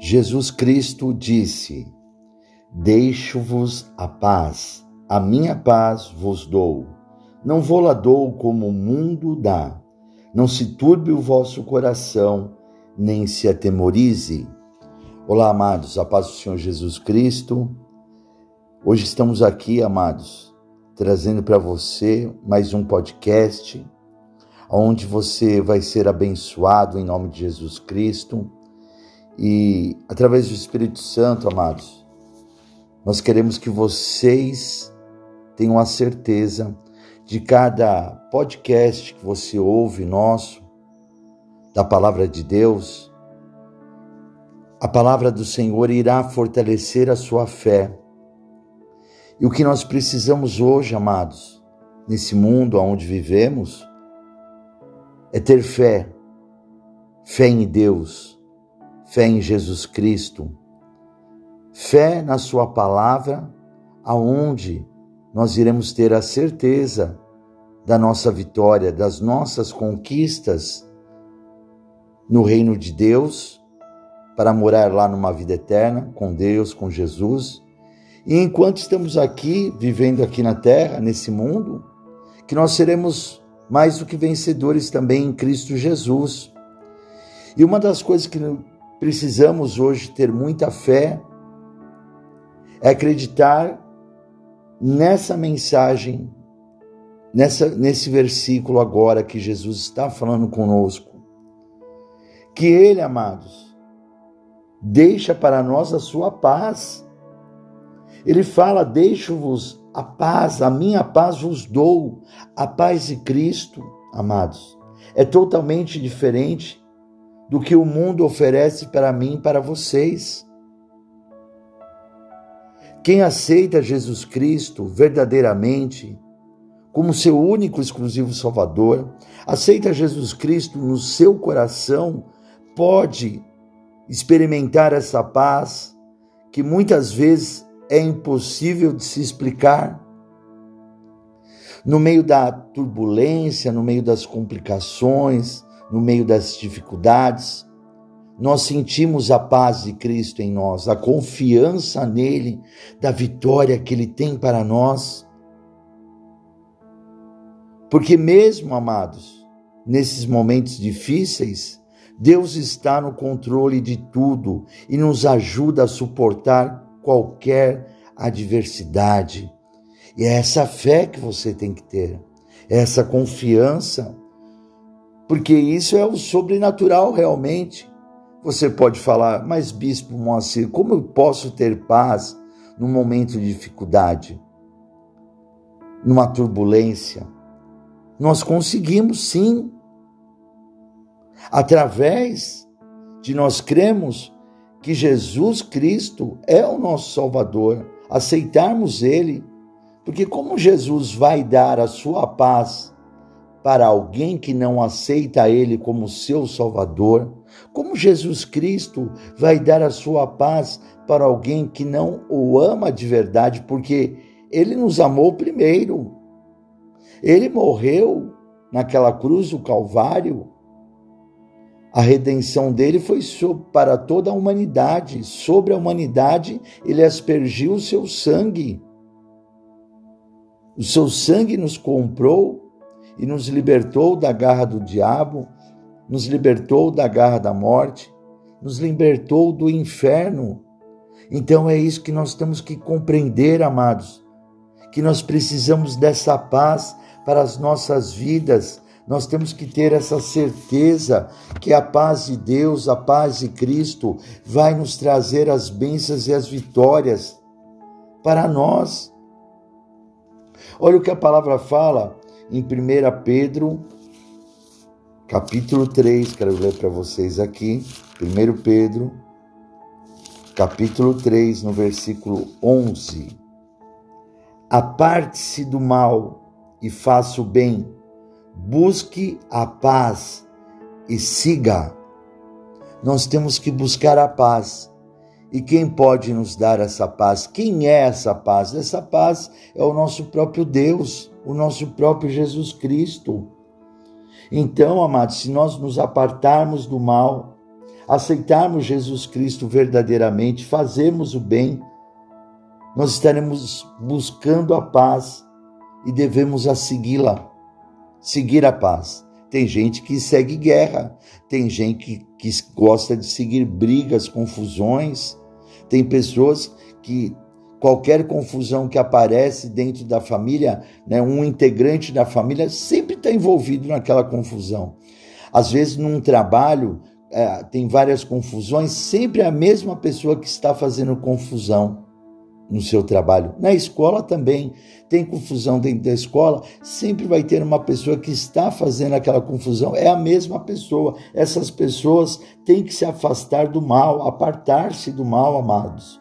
Jesus Cristo disse: Deixo-vos a paz, a minha paz vos dou. Não vou lá dou como o mundo dá. Não se turbe o vosso coração, nem se atemorize. Olá, amados, a paz do Senhor Jesus Cristo. Hoje estamos aqui, amados, trazendo para você mais um podcast, onde você vai ser abençoado em nome de Jesus Cristo e através do Espírito Santo, amados, nós queremos que vocês tenham a certeza de cada podcast que você ouve nosso, da palavra de Deus, a palavra do Senhor irá fortalecer a sua fé. E o que nós precisamos hoje, amados, nesse mundo onde vivemos, é ter fé, fé em Deus fé em Jesus Cristo, fé na Sua palavra, aonde nós iremos ter a certeza da nossa vitória, das nossas conquistas no reino de Deus, para morar lá numa vida eterna com Deus, com Jesus. E enquanto estamos aqui, vivendo aqui na terra, nesse mundo, que nós seremos mais do que vencedores também em Cristo Jesus. E uma das coisas que precisamos hoje ter muita fé, é acreditar nessa mensagem, nessa, nesse versículo agora que Jesus está falando conosco. Que Ele, amados, deixa para nós a sua paz. Ele fala: Deixo-vos a paz, a minha paz vos dou, a paz de Cristo, amados. É totalmente diferente do que o mundo oferece para mim e para vocês. Quem aceita Jesus Cristo verdadeiramente como seu único exclusivo Salvador, aceita Jesus Cristo no seu coração, pode experimentar essa paz que muitas vezes é impossível de se explicar. No meio da turbulência, no meio das complicações, no meio das dificuldades, nós sentimos a paz de Cristo em nós, a confiança nele, da vitória que ele tem para nós. Porque, mesmo amados, nesses momentos difíceis, Deus está no controle de tudo e nos ajuda a suportar qualquer adversidade. E é essa fé que você tem que ter, é essa confiança porque isso é o sobrenatural realmente. Você pode falar, mas Bispo Moacir, como eu posso ter paz num momento de dificuldade, numa turbulência? Nós conseguimos sim, através de nós cremos que Jesus Cristo é o nosso Salvador, aceitarmos Ele, porque como Jesus vai dar a sua paz para alguém que não aceita Ele como seu Salvador? Como Jesus Cristo vai dar a sua paz para alguém que não o ama de verdade, porque Ele nos amou primeiro? Ele morreu naquela cruz do Calvário. A redenção dele foi para toda a humanidade. Sobre a humanidade, ele aspergiu o seu sangue. O seu sangue nos comprou e nos libertou da garra do diabo, nos libertou da garra da morte, nos libertou do inferno. Então é isso que nós temos que compreender, amados, que nós precisamos dessa paz para as nossas vidas. Nós temos que ter essa certeza que a paz de Deus, a paz de Cristo, vai nos trazer as bênçãos e as vitórias para nós. Olha o que a palavra fala em 1 Pedro, capítulo 3, quero ler para vocês aqui. 1 Pedro, capítulo 3, no versículo 11. Aparte-se do mal e faça o bem, busque a paz e siga. Nós temos que buscar a paz e quem pode nos dar essa paz? Quem é essa paz? Essa paz é o nosso próprio Deus, o nosso próprio Jesus Cristo. Então, amados, se nós nos apartarmos do mal, aceitarmos Jesus Cristo verdadeiramente, fazermos o bem, nós estaremos buscando a paz e devemos a segui-la, seguir a paz. Tem gente que segue guerra, tem gente que, que gosta de seguir brigas, confusões, tem pessoas que qualquer confusão que aparece dentro da família, né, um integrante da família sempre está envolvido naquela confusão. Às vezes, num trabalho, é, tem várias confusões, sempre é a mesma pessoa que está fazendo confusão no seu trabalho. Na escola também tem confusão dentro da escola, sempre vai ter uma pessoa que está fazendo aquela confusão, é a mesma pessoa. Essas pessoas têm que se afastar do mal, apartar-se do mal, amados.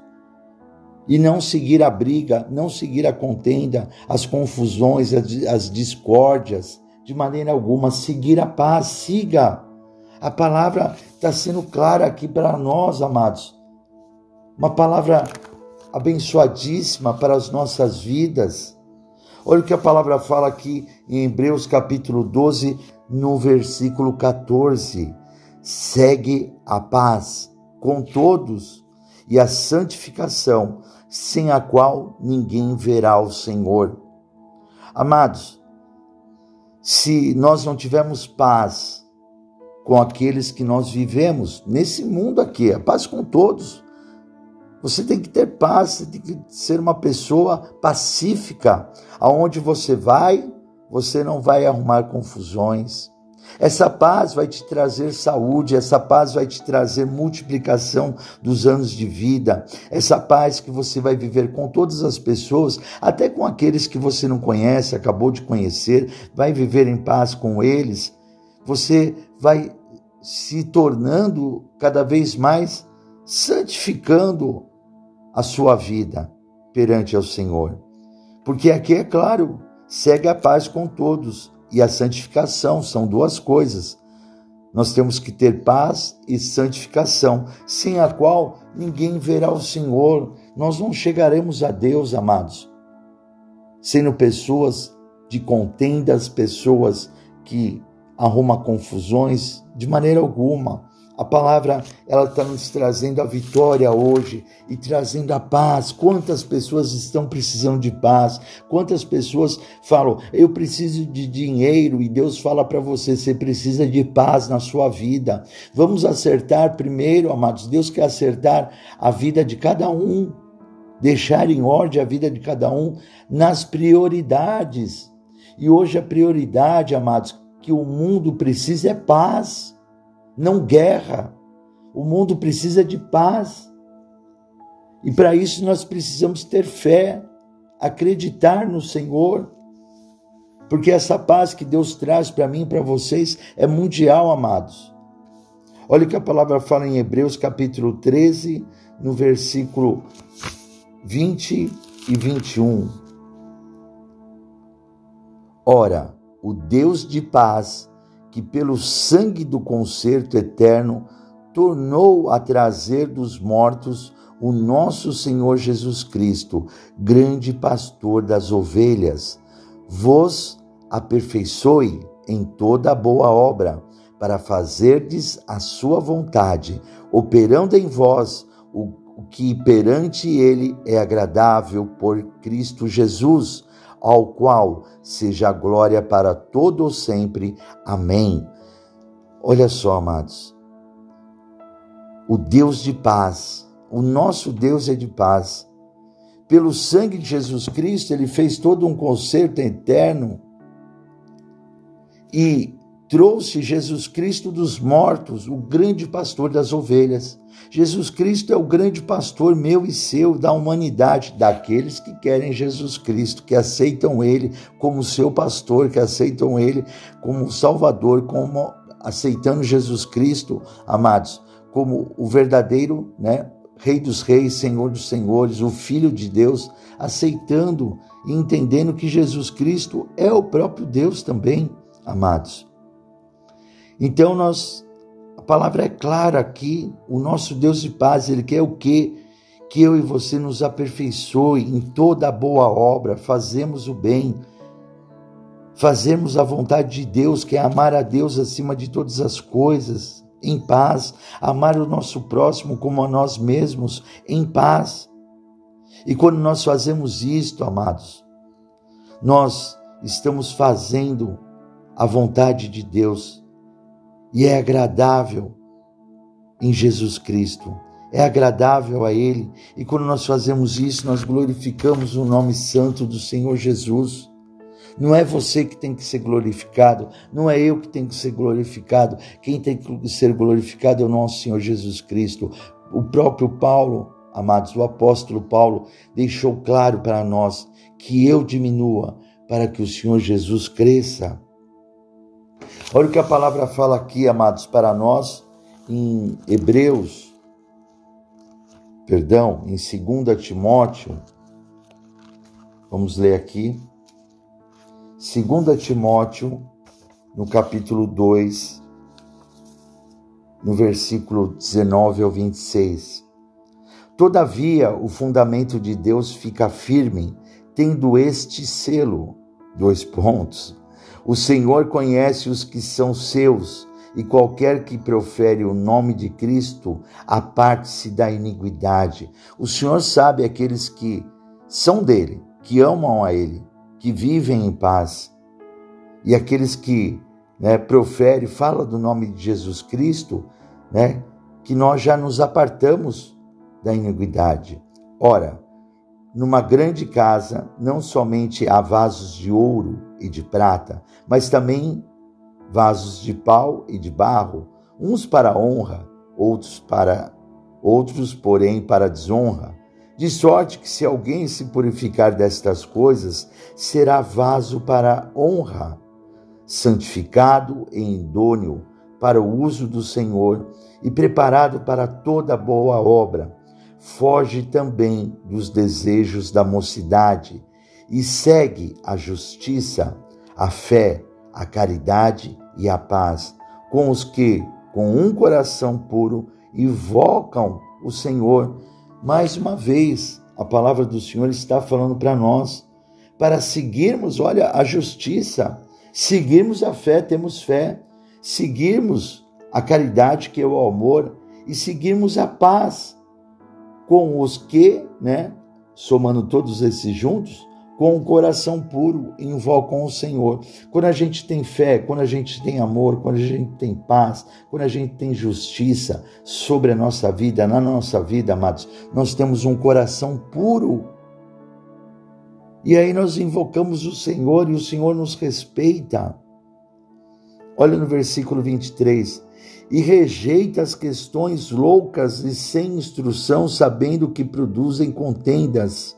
E não seguir a briga, não seguir a contenda, as confusões, as, as discórdias, de maneira alguma. Seguir a paz, siga. A palavra está sendo clara aqui para nós, amados. Uma palavra abençoadíssima para as nossas vidas. Olha o que a palavra fala aqui em Hebreus capítulo 12, no versículo 14. Segue a paz com todos e a santificação, sem a qual ninguém verá o Senhor. Amados, se nós não tivermos paz com aqueles que nós vivemos nesse mundo aqui, a paz com todos, você tem que ter paz, você tem que ser uma pessoa pacífica. Aonde você vai, você não vai arrumar confusões. Essa paz vai te trazer saúde, essa paz vai te trazer multiplicação dos anos de vida, essa paz que você vai viver com todas as pessoas, até com aqueles que você não conhece, acabou de conhecer, vai viver em paz com eles. Você vai se tornando cada vez mais santificando a sua vida perante ao Senhor. Porque aqui é claro, segue a paz com todos e a santificação são duas coisas. Nós temos que ter paz e santificação, sem a qual ninguém verá o Senhor. Nós não chegaremos a Deus, amados, sendo pessoas de contendas, pessoas que arrumam confusões, de maneira alguma. A palavra ela está nos trazendo a vitória hoje e trazendo a paz. Quantas pessoas estão precisando de paz? Quantas pessoas falam, eu preciso de dinheiro e Deus fala para você, você precisa de paz na sua vida. Vamos acertar primeiro, amados. Deus quer acertar a vida de cada um, deixar em ordem a vida de cada um nas prioridades. E hoje a prioridade, amados, que o mundo precisa é paz não guerra. O mundo precisa de paz. E para isso nós precisamos ter fé, acreditar no Senhor, porque essa paz que Deus traz para mim e para vocês é mundial, amados. Olha o que a palavra fala em Hebreus capítulo 13, no versículo 20 e 21. Ora, o Deus de paz que pelo sangue do concerto eterno tornou a trazer dos mortos o nosso Senhor Jesus Cristo, grande pastor das ovelhas. Vos aperfeiçoe em toda boa obra, para fazerdes a sua vontade, operando em vós o que perante ele é agradável por Cristo Jesus ao qual seja a glória para todo sempre. Amém. Olha só, amados. O Deus de paz, o nosso Deus é de paz. Pelo sangue de Jesus Cristo, ele fez todo um concerto eterno e trouxe Jesus Cristo dos mortos, o grande pastor das ovelhas. Jesus Cristo é o grande pastor meu e seu da humanidade, daqueles que querem Jesus Cristo, que aceitam ele como seu pastor, que aceitam ele como salvador, como aceitando Jesus Cristo, amados, como o verdadeiro, né, Rei dos reis, Senhor dos senhores, o Filho de Deus, aceitando e entendendo que Jesus Cristo é o próprio Deus também, amados. Então nós a palavra é clara aqui, o nosso Deus de paz, ele quer o quê? Que eu e você nos aperfeiçoe em toda boa obra, fazemos o bem, fazemos a vontade de Deus, que é amar a Deus acima de todas as coisas, em paz, amar o nosso próximo como a nós mesmos em paz. E quando nós fazemos isto, amados, nós estamos fazendo a vontade de Deus e é agradável em Jesus Cristo. É agradável a Ele, e quando nós fazemos isso, nós glorificamos o nome santo do Senhor Jesus. Não é você que tem que ser glorificado, não é eu que tenho que ser glorificado. Quem tem que ser glorificado é o nosso Senhor Jesus Cristo. O próprio Paulo, amados, o apóstolo Paulo deixou claro para nós que eu diminua para que o Senhor Jesus cresça. Olha o que a palavra fala aqui, amados, para nós em Hebreus, perdão, em 2 Timóteo. Vamos ler aqui. 2 Timóteo, no capítulo 2, no versículo 19 ao 26. Todavia, o fundamento de Deus fica firme, tendo este selo, dois pontos. O Senhor conhece os que são seus, e qualquer que profere o nome de Cristo, aparte-se da iniquidade. O Senhor sabe aqueles que são dele, que amam a ele que vivem em paz. E aqueles que né, profere, fala do nome de Jesus Cristo, né, que nós já nos apartamos da iniquidade. Ora, numa grande casa não somente há vasos de ouro e de prata, mas também vasos de pau e de barro, uns para honra, outros para outros, porém, para desonra. De sorte que se alguém se purificar destas coisas, será vaso para honra, santificado e idôneo para o uso do Senhor e preparado para toda boa obra. Foge também dos desejos da mocidade e segue a justiça, a fé, a caridade e a paz com os que, com um coração puro, invocam o Senhor. Mais uma vez, a palavra do Senhor está falando para nós, para seguirmos, olha, a justiça, seguirmos a fé, temos fé, seguirmos a caridade, que é o amor, e seguirmos a paz com os que, né, somando todos esses juntos, com o coração puro, invocam o Senhor. Quando a gente tem fé, quando a gente tem amor, quando a gente tem paz, quando a gente tem justiça sobre a nossa vida, na nossa vida, amados, nós temos um coração puro. E aí nós invocamos o Senhor e o Senhor nos respeita. Olha no versículo 23. E rejeita as questões loucas e sem instrução, sabendo que produzem contendas.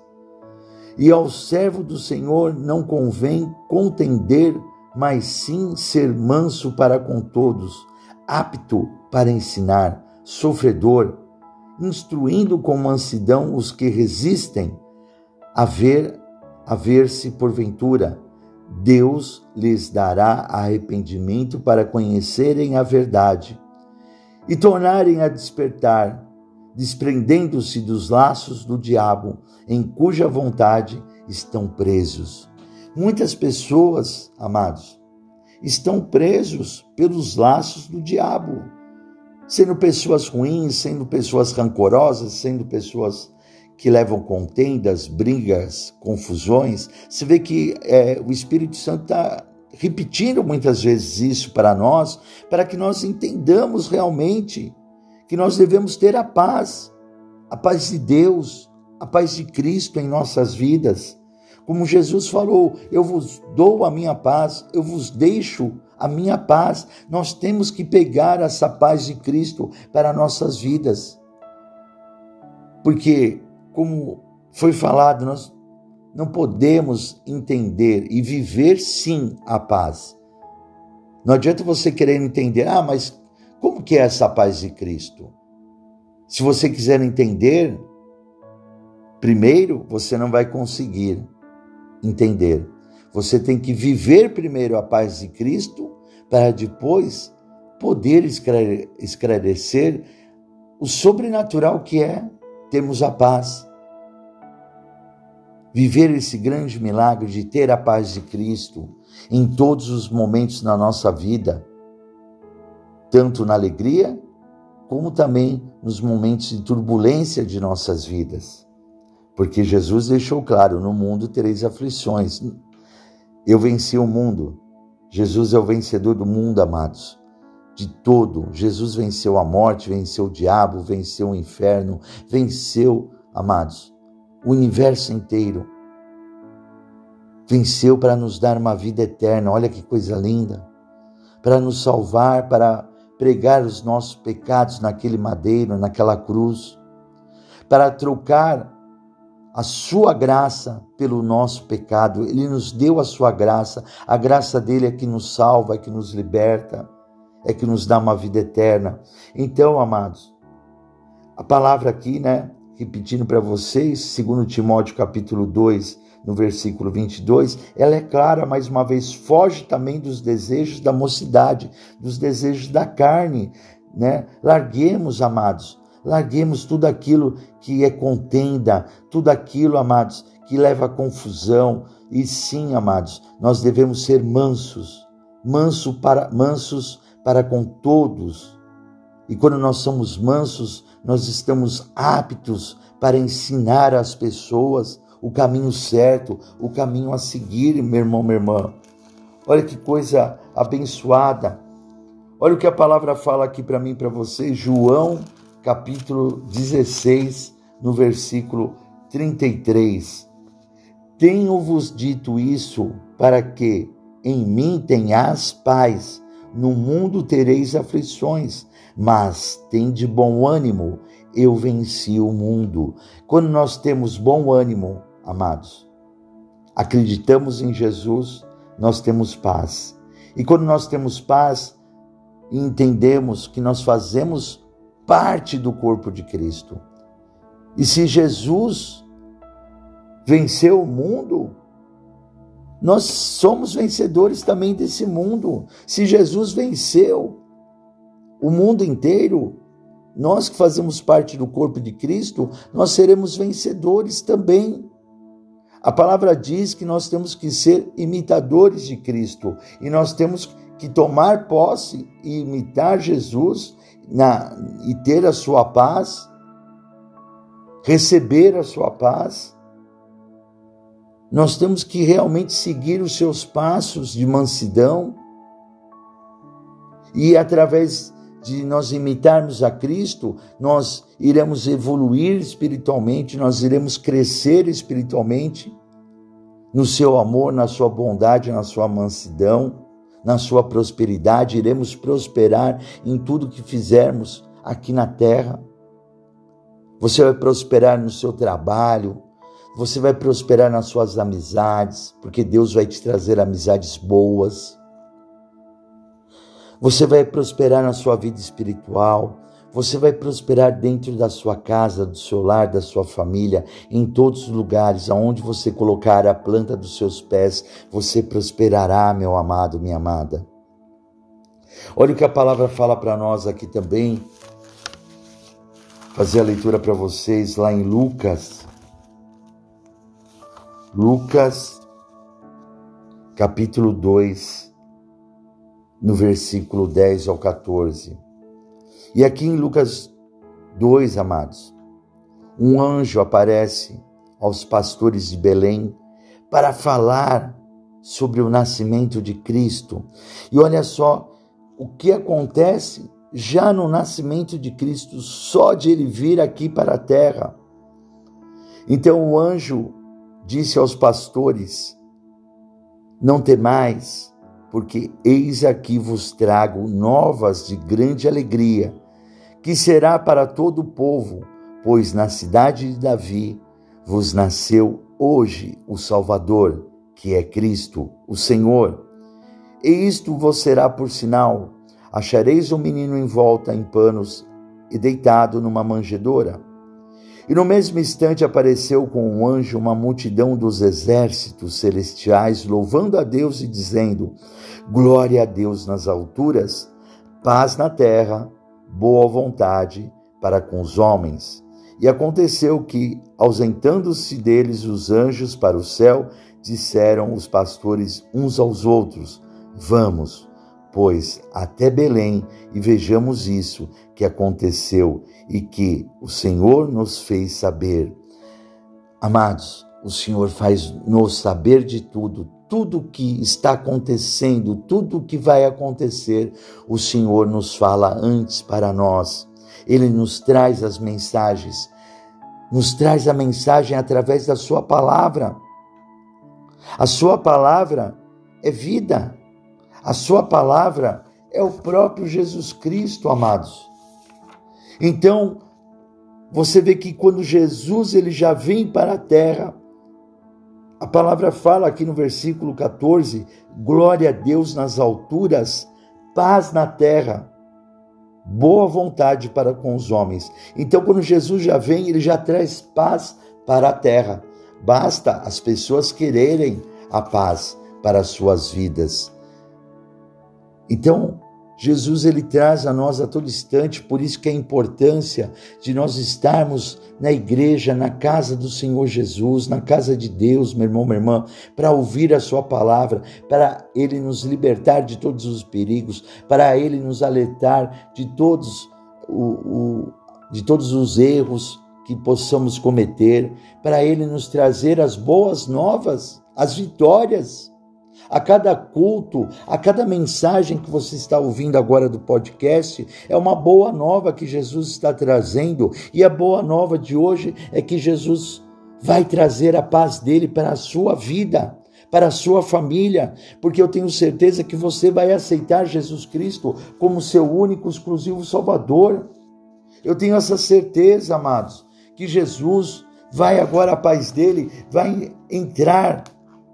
E ao servo do Senhor não convém contender, mas sim ser manso para com todos, apto para ensinar, sofredor, instruindo com mansidão os que resistem, a ver, a ver-se porventura, Deus lhes dará arrependimento para conhecerem a verdade e tornarem a despertar desprendendo-se dos laços do diabo, em cuja vontade estão presos. Muitas pessoas, amados, estão presos pelos laços do diabo, sendo pessoas ruins, sendo pessoas rancorosas, sendo pessoas que levam contendas, brigas, confusões. Você vê que é, o Espírito Santo está repetindo muitas vezes isso para nós, para que nós entendamos realmente que nós devemos ter a paz, a paz de Deus, a paz de Cristo em nossas vidas. Como Jesus falou, eu vos dou a minha paz, eu vos deixo a minha paz. Nós temos que pegar essa paz de Cristo para nossas vidas. Porque, como foi falado, nós não podemos entender e viver sim a paz. Não adianta você querer entender, ah, mas como que é essa paz de Cristo? Se você quiser entender, primeiro você não vai conseguir entender. Você tem que viver primeiro a paz de Cristo para depois poder esclarecer o sobrenatural que é termos a paz. Viver esse grande milagre de ter a paz de Cristo em todos os momentos na nossa vida tanto na alegria como também nos momentos de turbulência de nossas vidas. Porque Jesus deixou claro: no mundo tereis aflições. Eu venci o mundo. Jesus é o vencedor do mundo, amados. De todo. Jesus venceu a morte, venceu o diabo, venceu o inferno, venceu, amados, o universo inteiro. Venceu para nos dar uma vida eterna. Olha que coisa linda. Para nos salvar, para pregar os nossos pecados naquele madeiro, naquela cruz, para trocar a sua graça pelo nosso pecado. Ele nos deu a sua graça. A graça dele é que nos salva, é que nos liberta, é que nos dá uma vida eterna. Então, amados, a palavra aqui, né, repetindo para vocês, segundo Timóteo capítulo 2, no versículo 22, ela é clara mais uma vez, foge também dos desejos da mocidade, dos desejos da carne, né? Larguemos, amados, larguemos tudo aquilo que é contenda, tudo aquilo, amados, que leva a confusão. E sim, amados, nós devemos ser mansos, manso para mansos para com todos. E quando nós somos mansos, nós estamos aptos para ensinar as pessoas o caminho certo, o caminho a seguir, meu irmão, minha irmã. Olha que coisa abençoada. Olha o que a palavra fala aqui para mim, para vocês, João, capítulo 16, no versículo 33. Tenho-vos dito isso para que em mim tenhas paz. No mundo tereis aflições, mas tende bom ânimo, eu venci o mundo. Quando nós temos bom ânimo, amados. Acreditamos em Jesus, nós temos paz. E quando nós temos paz entendemos que nós fazemos parte do corpo de Cristo. E se Jesus venceu o mundo, nós somos vencedores também desse mundo. Se Jesus venceu o mundo inteiro, nós que fazemos parte do corpo de Cristo, nós seremos vencedores também. A palavra diz que nós temos que ser imitadores de Cristo e nós temos que tomar posse e imitar Jesus na, e ter a sua paz, receber a sua paz. Nós temos que realmente seguir os seus passos de mansidão e através de nós imitarmos a Cristo, nós iremos evoluir espiritualmente, nós iremos crescer espiritualmente no seu amor, na sua bondade, na sua mansidão, na sua prosperidade, iremos prosperar em tudo que fizermos aqui na terra. Você vai prosperar no seu trabalho, você vai prosperar nas suas amizades, porque Deus vai te trazer amizades boas. Você vai prosperar na sua vida espiritual. Você vai prosperar dentro da sua casa, do seu lar, da sua família, em todos os lugares aonde você colocar a planta dos seus pés, você prosperará, meu amado, minha amada. Olha o que a palavra fala para nós aqui também. Fazer a leitura para vocês lá em Lucas. Lucas, capítulo 2 no versículo 10 ao 14. E aqui em Lucas 2, amados, um anjo aparece aos pastores de Belém para falar sobre o nascimento de Cristo. E olha só o que acontece já no nascimento de Cristo, só de ele vir aqui para a terra. Então o anjo disse aos pastores: Não temais, porque eis aqui vos trago novas de grande alegria, que será para todo o povo, pois na cidade de Davi vos nasceu hoje o Salvador, que é Cristo, o Senhor. E isto vos será por sinal: achareis o um menino envolta em panos e deitado numa manjedoura. E no mesmo instante apareceu com um anjo uma multidão dos exércitos celestiais, louvando a Deus e dizendo: Glória a Deus nas alturas, paz na terra, boa vontade para com os homens. E aconteceu que, ausentando-se deles os anjos para o céu, disseram os pastores uns aos outros: Vamos, pois, até Belém e vejamos isso que aconteceu e que o Senhor nos fez saber. Amados, o Senhor faz nos saber de tudo, tudo que está acontecendo, tudo que vai acontecer, o Senhor nos fala antes para nós. Ele nos traz as mensagens, nos traz a mensagem através da Sua palavra. A Sua palavra é vida. A Sua palavra é o próprio Jesus Cristo, amados. Então, você vê que quando Jesus ele já vem para a terra, a palavra fala aqui no versículo 14: glória a Deus nas alturas, paz na terra, boa vontade para com os homens. Então, quando Jesus já vem, ele já traz paz para a terra. Basta as pessoas quererem a paz para as suas vidas. Então, Jesus ele traz a nós a todo instante, por isso que a importância de nós estarmos na igreja, na casa do Senhor Jesus, na casa de Deus, meu irmão, minha irmã, para ouvir a sua palavra, para ele nos libertar de todos os perigos, para ele nos alertar de todos o, o de todos os erros que possamos cometer, para ele nos trazer as boas novas, as vitórias a cada culto, a cada mensagem que você está ouvindo agora do podcast, é uma boa nova que Jesus está trazendo. E a boa nova de hoje é que Jesus vai trazer a paz dele para a sua vida para a sua família, porque eu tenho certeza que você vai aceitar Jesus Cristo como seu único, exclusivo Salvador. Eu tenho essa certeza, amados, que Jesus vai agora a paz dele, vai entrar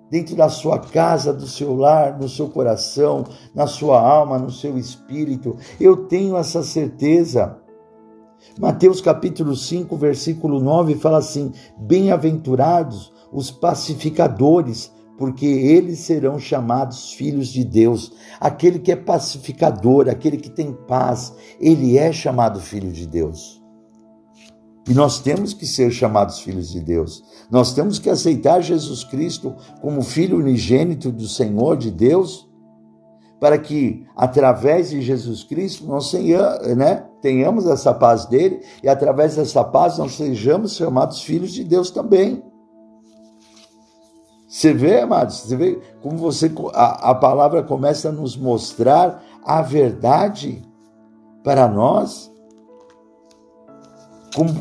dentro da sua casa, do seu lar, no seu coração, na sua alma, no seu espírito. Eu tenho essa certeza. Mateus capítulo 5, versículo 9 fala assim: Bem-aventurados os pacificadores, porque eles serão chamados filhos de Deus. Aquele que é pacificador, aquele que tem paz, ele é chamado filho de Deus. E nós temos que ser chamados filhos de Deus. Nós temos que aceitar Jesus Cristo como filho unigênito do Senhor de Deus, para que através de Jesus Cristo nós tenhamos, né, tenhamos essa paz dele e através dessa paz nós sejamos chamados filhos de Deus também. Você vê, amados, você vê como você a, a palavra começa a nos mostrar a verdade para nós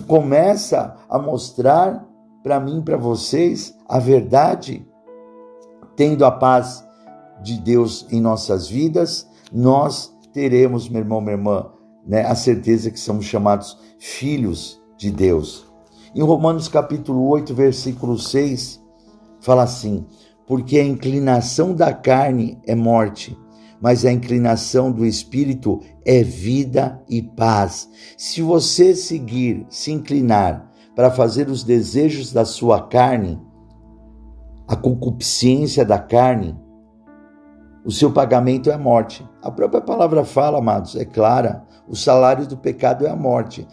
começa a mostrar para mim, para vocês, a verdade, tendo a paz de Deus em nossas vidas, nós teremos, meu irmão, minha irmã, né, a certeza que somos chamados filhos de Deus. Em Romanos capítulo 8, versículo 6, fala assim: Porque a inclinação da carne é morte, mas a inclinação do espírito é vida e paz. Se você seguir, se inclinar para fazer os desejos da sua carne, a concupiscência da carne, o seu pagamento é a morte. A própria palavra fala, amados, é clara: o salário do pecado é a morte.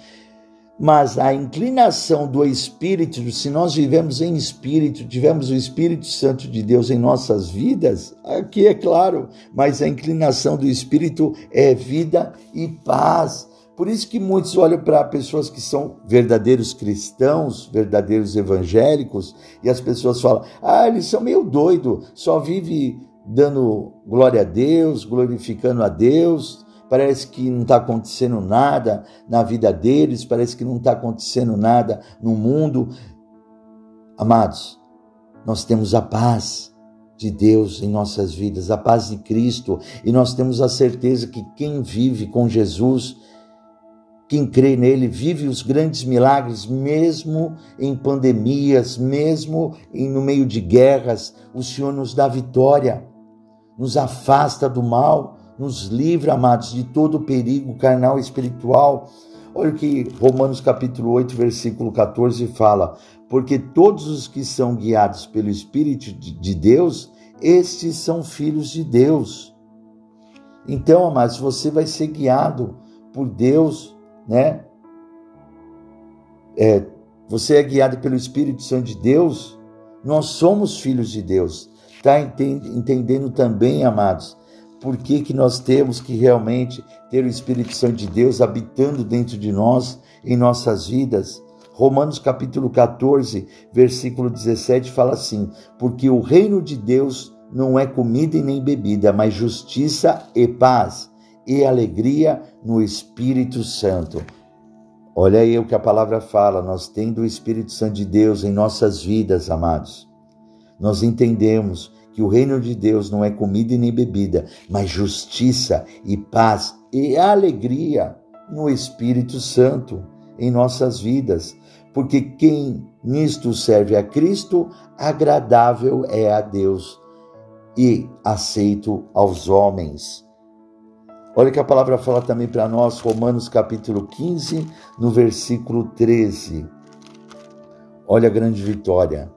Mas a inclinação do Espírito, se nós vivemos em Espírito, tivemos o Espírito Santo de Deus em nossas vidas, aqui é claro, mas a inclinação do Espírito é vida e paz. Por isso que muitos olham para pessoas que são verdadeiros cristãos, verdadeiros evangélicos, e as pessoas falam: ah, eles são meio doido, só vive dando glória a Deus, glorificando a Deus, parece que não está acontecendo nada na vida deles, parece que não está acontecendo nada no mundo. Amados, nós temos a paz de Deus em nossas vidas, a paz de Cristo, e nós temos a certeza que quem vive com Jesus, quem crê nele, vive os grandes milagres, mesmo em pandemias, mesmo no meio de guerras, o Senhor nos dá vitória, nos afasta do mal nos livra, amados, de todo perigo carnal e espiritual. Olha o que Romanos capítulo 8, versículo 14 fala: Porque todos os que são guiados pelo Espírito de Deus, estes são filhos de Deus. Então, amados, você vai ser guiado por Deus, né? É, você é guiado pelo Espírito Santo de Deus, nós somos filhos de Deus. Está entendendo também, amados, por que, que nós temos que realmente ter o Espírito Santo de Deus habitando dentro de nós, em nossas vidas. Romanos capítulo 14, versículo 17 fala assim: Porque o reino de Deus não é comida e nem bebida, mas justiça e paz e alegria no Espírito Santo. Olha aí o que a palavra fala, nós tendo o Espírito Santo de Deus em nossas vidas, amados. Nós entendemos que o reino de Deus não é comida e nem bebida, mas justiça e paz e alegria no Espírito Santo em nossas vidas. Porque quem nisto serve a Cristo, agradável é a Deus e aceito aos homens. Olha que a palavra fala também para nós, Romanos capítulo 15, no versículo 13. Olha a grande vitória.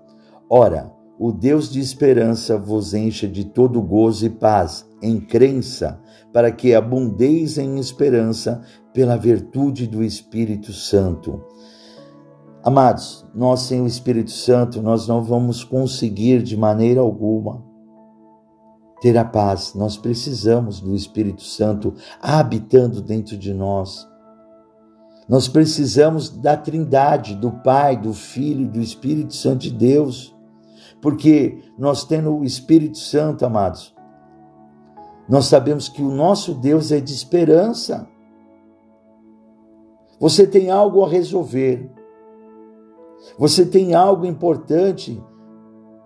Ora, o Deus de esperança vos encha de todo gozo e paz em crença, para que abundeis em esperança pela virtude do Espírito Santo. Amados, nós sem o Espírito Santo, nós não vamos conseguir de maneira alguma ter a paz. Nós precisamos do Espírito Santo habitando dentro de nós. Nós precisamos da Trindade, do Pai, do Filho e do Espírito Santo de Deus porque nós tendo o Espírito Santo, amados, nós sabemos que o nosso Deus é de esperança. Você tem algo a resolver. Você tem algo importante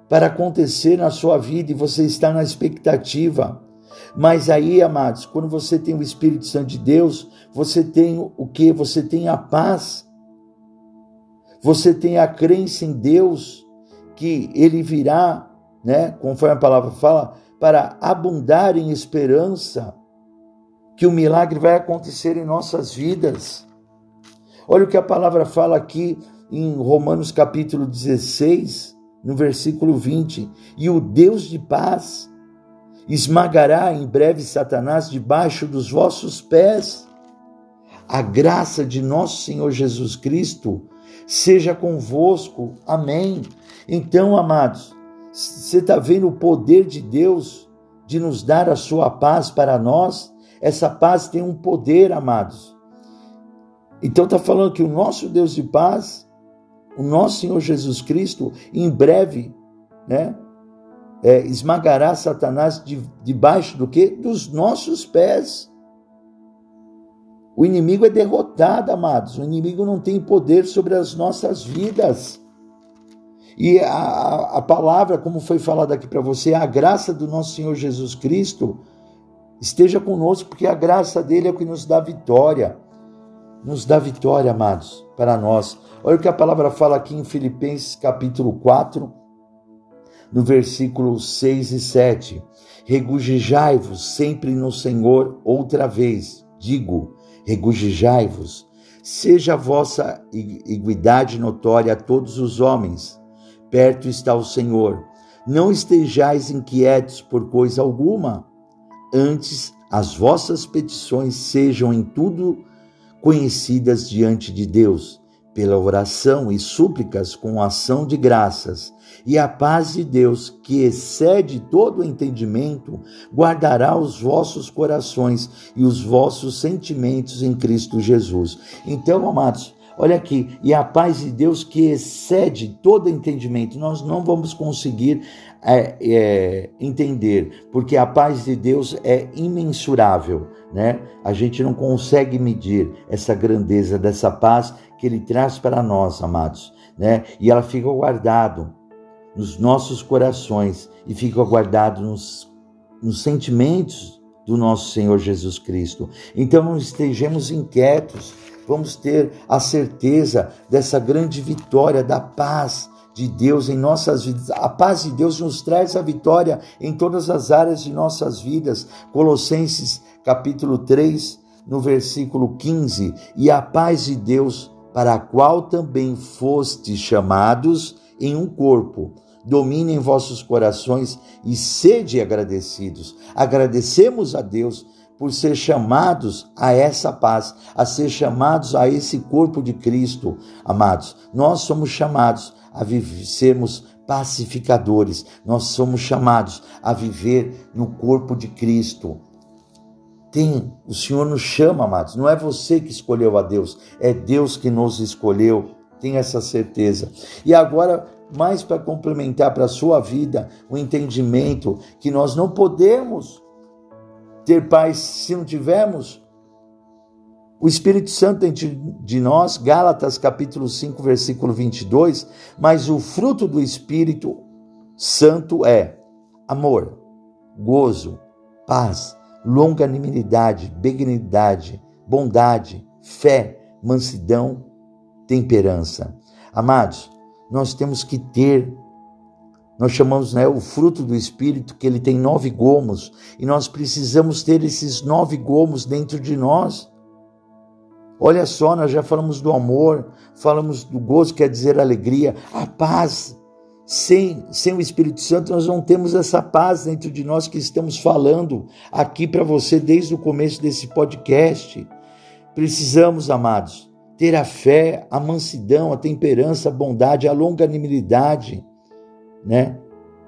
para acontecer na sua vida e você está na expectativa. Mas aí, amados, quando você tem o Espírito Santo de Deus, você tem o que? Você tem a paz. Você tem a crença em Deus que ele virá, né, conforme a palavra fala, para abundar em esperança, que o milagre vai acontecer em nossas vidas. Olha o que a palavra fala aqui em Romanos capítulo 16, no versículo 20: E o Deus de paz esmagará em breve Satanás debaixo dos vossos pés. A graça de nosso Senhor Jesus Cristo seja convosco. Amém. Então, amados, você está vendo o poder de Deus de nos dar a sua paz para nós? Essa paz tem um poder, amados. Então está falando que o nosso Deus de paz, o nosso Senhor Jesus Cristo, em breve, né, é, esmagará Satanás de, debaixo do que? Dos nossos pés. O inimigo é derrotado, amados. O inimigo não tem poder sobre as nossas vidas. E a, a palavra, como foi falado aqui para você, a graça do nosso Senhor Jesus Cristo esteja conosco, porque a graça dele é o que nos dá vitória. Nos dá vitória, amados, para nós. Olha o que a palavra fala aqui em Filipenses capítulo 4, no versículo 6 e 7. Regozijai-vos sempre no Senhor outra vez. Digo, regozijai-vos. Seja a vossa igualdade notória a todos os homens perto está o Senhor. Não estejais inquietos por coisa alguma, antes as vossas petições sejam em tudo conhecidas diante de Deus, pela oração e súplicas com ação de graças. E a paz de Deus, que excede todo o entendimento, guardará os vossos corações e os vossos sentimentos em Cristo Jesus. Então, amados, Olha aqui, e a paz de Deus que excede todo entendimento, nós não vamos conseguir é, é, entender, porque a paz de Deus é imensurável, né? A gente não consegue medir essa grandeza dessa paz que Ele traz para nós, amados, né? E ela fica guardado nos nossos corações e fica guardado nos, nos sentimentos do nosso Senhor Jesus Cristo. Então não estejamos inquietos vamos ter a certeza dessa grande vitória da paz de Deus em nossas vidas. A paz de Deus nos traz a vitória em todas as áreas de nossas vidas. Colossenses capítulo 3, no versículo 15. E a paz de Deus, para a qual também fostes chamados em um corpo, domine em vossos corações e sede agradecidos. Agradecemos a Deus por ser chamados a essa paz, a ser chamados a esse corpo de Cristo, amados. Nós somos chamados a sermos pacificadores, nós somos chamados a viver no corpo de Cristo, tem, o Senhor nos chama, amados. Não é você que escolheu a Deus, é Deus que nos escolheu. Tenha essa certeza. E agora, mais para complementar para a sua vida, o entendimento que nós não podemos ter paz se não tivermos o Espírito Santo dentro de nós, Gálatas capítulo 5, versículo 22, mas o fruto do Espírito Santo é amor, gozo, paz, longanimidade, benignidade, bondade, fé, mansidão, temperança. Amados, nós temos que ter, nós chamamos né, o fruto do Espírito, que ele tem nove gomos, e nós precisamos ter esses nove gomos dentro de nós. Olha só, nós já falamos do amor, falamos do gozo, quer dizer alegria, a paz. Sem, sem o Espírito Santo, nós não temos essa paz dentro de nós que estamos falando aqui para você desde o começo desse podcast. Precisamos, amados, ter a fé, a mansidão, a temperança, a bondade, a longanimidade, né?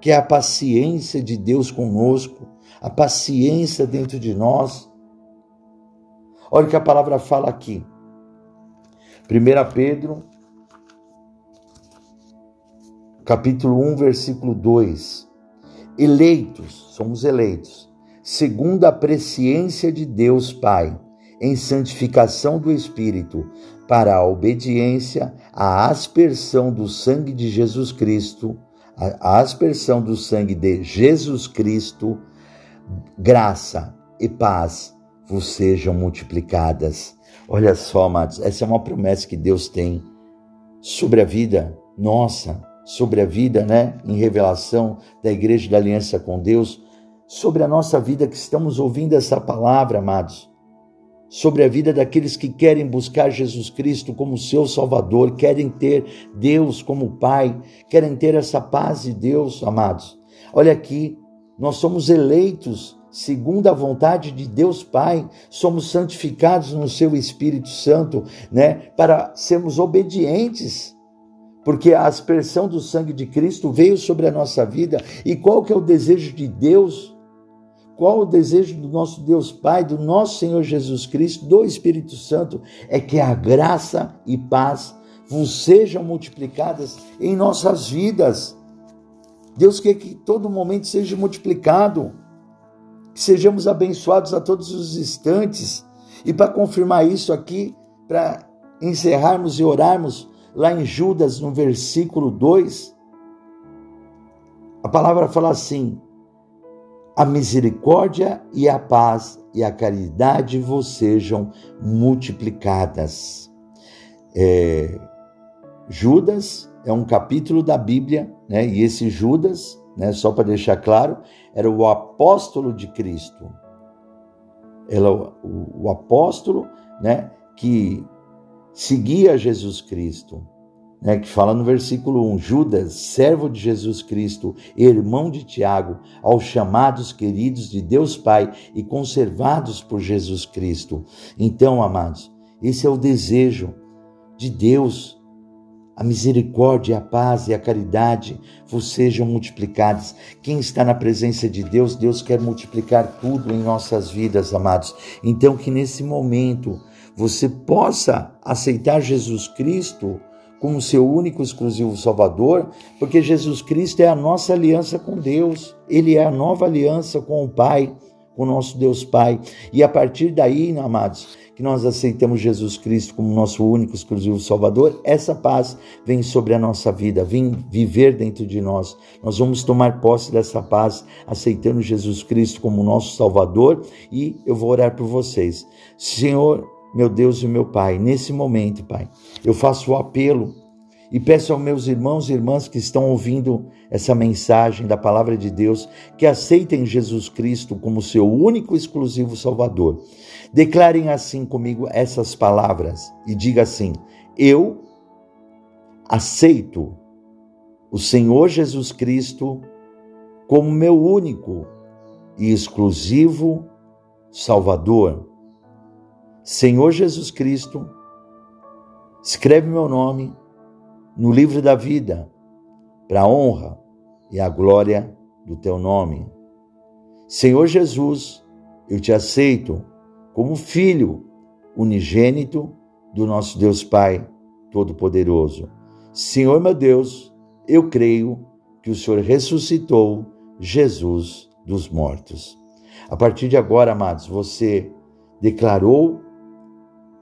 Que é a paciência de Deus conosco, a paciência dentro de nós Olha o que a palavra fala aqui. 1 Pedro, capítulo 1, versículo 2. Eleitos, somos eleitos, segundo a presciência de Deus Pai, em santificação do Espírito, para a obediência à aspersão do sangue de Jesus Cristo, a aspersão do sangue de Jesus Cristo, graça e paz vos sejam multiplicadas. Olha só, amados, essa é uma promessa que Deus tem sobre a vida nossa, sobre a vida, né, em revelação da Igreja da Aliança com Deus, sobre a nossa vida que estamos ouvindo essa palavra, amados, sobre a vida daqueles que querem buscar Jesus Cristo como seu Salvador, querem ter Deus como Pai, querem ter essa paz de Deus, amados. Olha aqui, nós somos eleitos segundo a vontade de Deus Pai, somos santificados no seu Espírito Santo, né, para sermos obedientes. Porque a aspersão do sangue de Cristo veio sobre a nossa vida. E qual que é o desejo de Deus? Qual o desejo do nosso Deus Pai, do nosso Senhor Jesus Cristo, do Espírito Santo? É que a graça e paz vos sejam multiplicadas em nossas vidas. Deus quer que todo momento seja multiplicado que sejamos abençoados a todos os instantes. E para confirmar isso aqui, para encerrarmos e orarmos, lá em Judas, no versículo 2, a palavra fala assim: a misericórdia e a paz e a caridade vos sejam multiplicadas. É, Judas é um capítulo da Bíblia, né? E esse Judas né, só para deixar claro, era o apóstolo de Cristo. Ela, o, o apóstolo né, que seguia Jesus Cristo. Né, que fala no versículo 1: Judas, servo de Jesus Cristo, irmão de Tiago, aos chamados queridos de Deus Pai e conservados por Jesus Cristo. Então, amados, esse é o desejo de Deus a misericórdia, a paz e a caridade vos sejam multiplicadas. Quem está na presença de Deus, Deus quer multiplicar tudo em nossas vidas, amados. Então, que nesse momento você possa aceitar Jesus Cristo como seu único exclusivo Salvador, porque Jesus Cristo é a nossa aliança com Deus, ele é a nova aliança com o Pai, com o nosso Deus Pai. E a partir daí, amados, que nós aceitamos Jesus Cristo como nosso único, exclusivo Salvador, essa paz vem sobre a nossa vida, vem viver dentro de nós. Nós vamos tomar posse dessa paz, aceitando Jesus Cristo como nosso Salvador e eu vou orar por vocês. Senhor, meu Deus e meu Pai, nesse momento, Pai, eu faço o apelo e peço aos meus irmãos e irmãs que estão ouvindo essa mensagem da palavra de Deus que aceitem Jesus Cristo como seu único e exclusivo Salvador. Declarem assim comigo essas palavras e diga assim: Eu aceito o Senhor Jesus Cristo como meu único e exclusivo Salvador. Senhor Jesus Cristo, escreve meu nome no livro da vida, para a honra e a glória do teu nome. Senhor Jesus, eu te aceito como Filho unigênito do nosso Deus Pai Todo-Poderoso. Senhor meu Deus, eu creio que o Senhor ressuscitou Jesus dos mortos. A partir de agora, amados, você declarou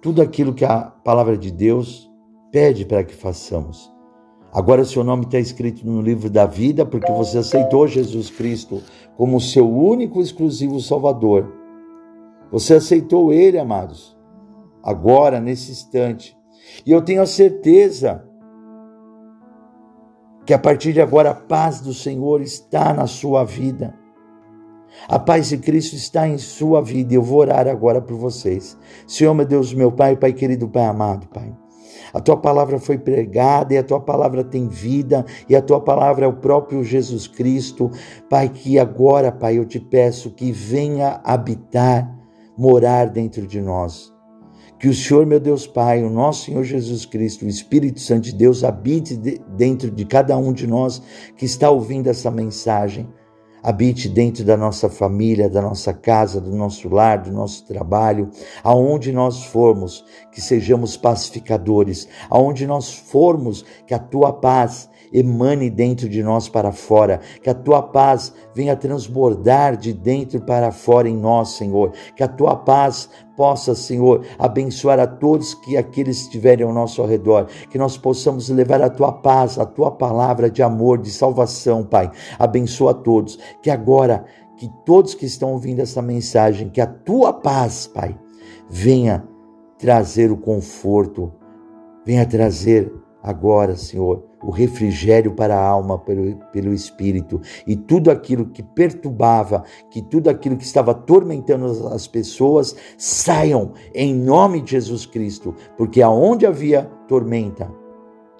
tudo aquilo que a palavra de Deus pede para que façamos. Agora seu nome está escrito no livro da vida porque você aceitou Jesus Cristo como seu único exclusivo Salvador. Você aceitou Ele, amados, agora, nesse instante. E eu tenho a certeza que a partir de agora a paz do Senhor está na sua vida. A paz de Cristo está em sua vida. Eu vou orar agora por vocês. Senhor, meu Deus, meu Pai, Pai querido, Pai amado, Pai. A tua palavra foi pregada e a tua palavra tem vida e a tua palavra é o próprio Jesus Cristo. Pai, que agora, Pai, eu te peço que venha habitar, morar dentro de nós. Que o Senhor, meu Deus Pai, o nosso Senhor Jesus Cristo, o Espírito Santo de Deus habite dentro de cada um de nós que está ouvindo essa mensagem. Habite dentro da nossa família, da nossa casa, do nosso lar, do nosso trabalho, aonde nós formos, que sejamos pacificadores, aonde nós formos, que a tua paz emane dentro de nós para fora, que a tua paz venha transbordar de dentro para fora em nós, Senhor, que a tua paz possa, Senhor, abençoar a todos que aqueles estiverem ao nosso redor, que nós possamos levar a tua paz, a tua palavra de amor, de salvação, Pai. Abençoa a todos, que agora que todos que estão ouvindo essa mensagem, que a tua paz, Pai, venha trazer o conforto, venha trazer agora, Senhor, o refrigério para a alma pelo, pelo Espírito. E tudo aquilo que perturbava, que tudo aquilo que estava atormentando as pessoas, saiam em nome de Jesus Cristo, porque aonde havia tormenta,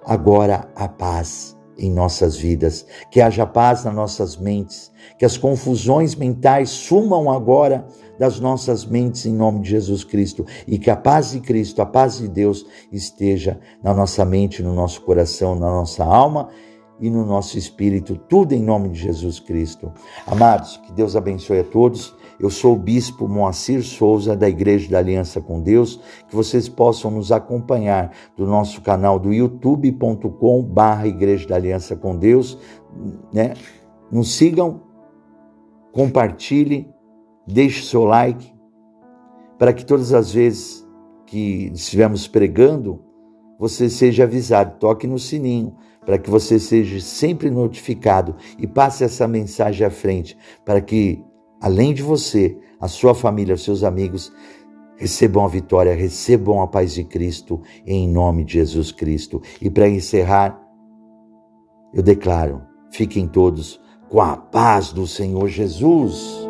agora há paz em nossas vidas, que haja paz nas nossas mentes, que as confusões mentais sumam agora das nossas mentes em nome de Jesus Cristo e que a paz de Cristo, a paz de Deus esteja na nossa mente, no nosso coração, na nossa alma e no nosso espírito, tudo em nome de Jesus Cristo. Amados, que Deus abençoe a todos. Eu sou o bispo Moacir Souza da Igreja da Aliança com Deus, que vocês possam nos acompanhar do nosso canal do youtube.com/barra Igreja da Aliança com Deus, né? Nos sigam, compartilhe deixe seu like, para que todas as vezes que estivermos pregando, você seja avisado, toque no sininho, para que você seja sempre notificado e passe essa mensagem à frente, para que, além de você, a sua família, os seus amigos, recebam a vitória, recebam a paz de Cristo, em nome de Jesus Cristo. E para encerrar, eu declaro: fiquem todos com a paz do Senhor Jesus.